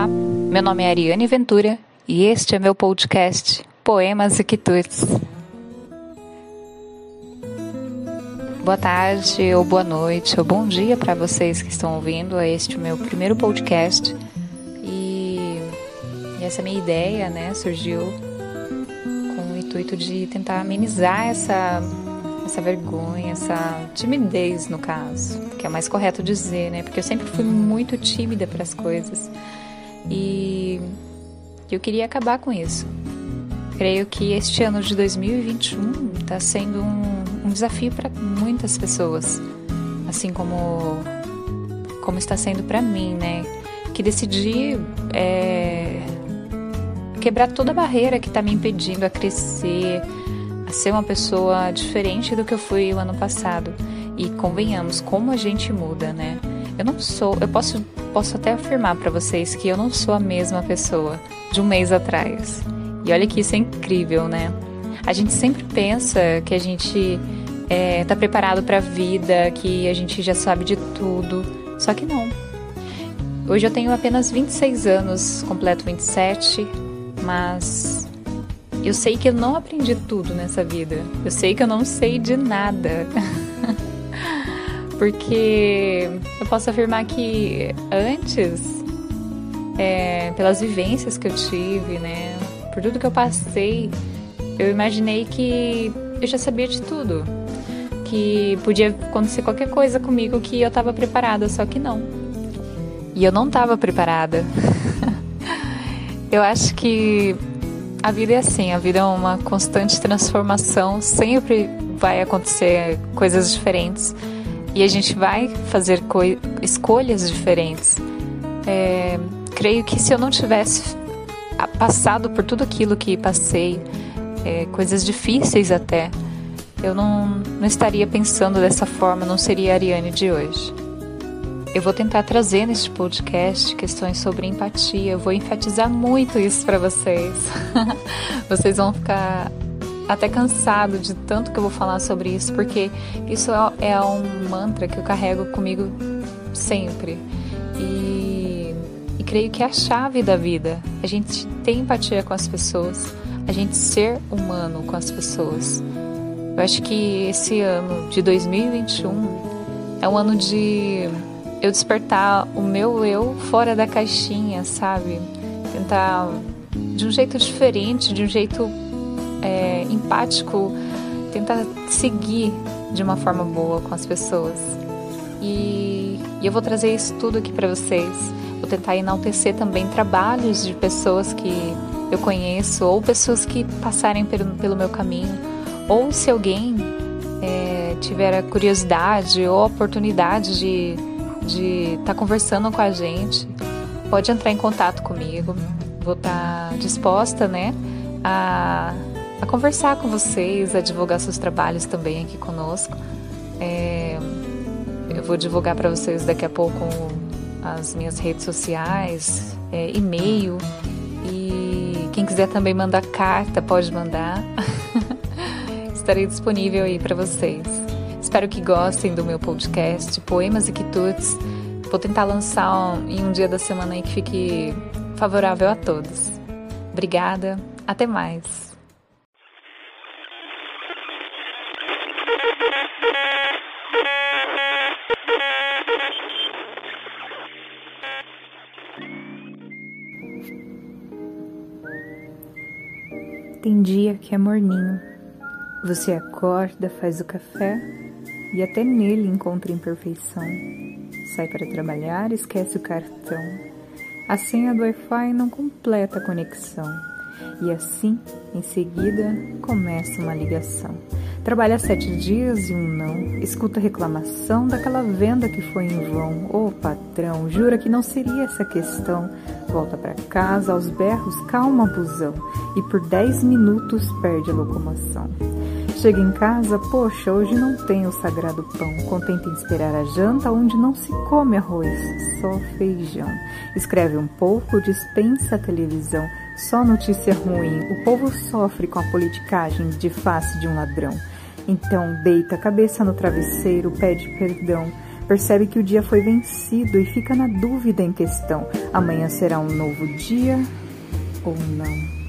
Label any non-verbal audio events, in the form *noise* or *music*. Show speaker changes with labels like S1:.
S1: Olá, meu nome é Ariane Ventura e este é meu podcast Poemas e Quitutes. Boa tarde, ou boa noite, ou bom dia para vocês que estão ouvindo a este meu primeiro podcast. E, e essa minha ideia, né, surgiu com o intuito de tentar amenizar essa essa vergonha, essa timidez no caso, que é mais correto dizer, né? Porque eu sempre fui muito tímida para as coisas. E eu queria acabar com isso. Creio que este ano de 2021 está sendo um, um desafio para muitas pessoas, assim como como está sendo para mim, né? Que decidi é, quebrar toda a barreira que está me impedindo a crescer, a ser uma pessoa diferente do que eu fui o ano passado. E convenhamos, como a gente muda, né? Eu não sou, eu posso, posso até afirmar para vocês que eu não sou a mesma pessoa de um mês atrás. E olha que isso é incrível, né? A gente sempre pensa que a gente é, tá preparado para a vida, que a gente já sabe de tudo, só que não. Hoje eu tenho apenas 26 anos, completo 27, mas eu sei que eu não aprendi tudo nessa vida. Eu sei que eu não sei de nada. *laughs* Porque eu posso afirmar que antes, é, pelas vivências que eu tive, né, por tudo que eu passei, eu imaginei que eu já sabia de tudo. Que podia acontecer qualquer coisa comigo que eu estava preparada, só que não. E eu não estava preparada. *laughs* eu acho que a vida é assim, a vida é uma constante transformação, sempre vai acontecer coisas diferentes e a gente vai fazer escolhas diferentes. É, creio que se eu não tivesse passado por tudo aquilo que passei, é, coisas difíceis até, eu não, não estaria pensando dessa forma, não seria a Ariane de hoje. Eu vou tentar trazer neste podcast questões sobre empatia. Eu vou enfatizar muito isso para vocês. *laughs* vocês vão ficar até cansado de tanto que eu vou falar sobre isso, porque isso é, é um mantra que eu carrego comigo sempre. E, e creio que é a chave da vida. A gente ter empatia com as pessoas, a gente ser humano com as pessoas. Eu acho que esse ano de 2021 é um ano de eu despertar o meu eu fora da caixinha, sabe? Tentar de um jeito diferente, de um jeito é, empático, tentar seguir de uma forma boa com as pessoas. E, e eu vou trazer isso tudo aqui para vocês. Vou tentar enaltecer também trabalhos de pessoas que eu conheço ou pessoas que passarem pelo, pelo meu caminho. Ou se alguém é, tiver a curiosidade ou a oportunidade de estar tá conversando com a gente, pode entrar em contato comigo. Vou estar tá disposta, né, a, a conversar com vocês, a divulgar seus trabalhos também aqui conosco. É, eu vou divulgar para vocês daqui a pouco as minhas redes sociais, é, e-mail e quem quiser também mandar carta pode mandar. *laughs* Estarei disponível aí para vocês. Espero que gostem do meu podcast Poemas e Quitutes. Vou tentar lançar um, em um dia da semana aí que fique favorável a todos. Obrigada, até mais.
S2: Tem dia que é morninho. Você acorda, faz o café e até nele encontra imperfeição. Sai para trabalhar, esquece o cartão. A senha do Wi-Fi não completa a conexão. E assim, em seguida, começa uma ligação. Trabalha sete dias e um não. Escuta reclamação daquela venda que foi em vão. Ô oh, patrão, jura que não seria essa questão. Volta para casa aos berros, calma busão. E por dez minutos perde a locomoção. Chega em casa, poxa, hoje não tem o sagrado pão. Contenta em esperar a janta, onde não se come arroz, só feijão. Escreve um pouco, dispensa a televisão, só notícia ruim. O povo sofre com a politicagem de face de um ladrão. Então deita a cabeça no travesseiro, pede perdão percebe que o dia foi vencido e fica na dúvida em questão: amanhã será um novo dia ou não?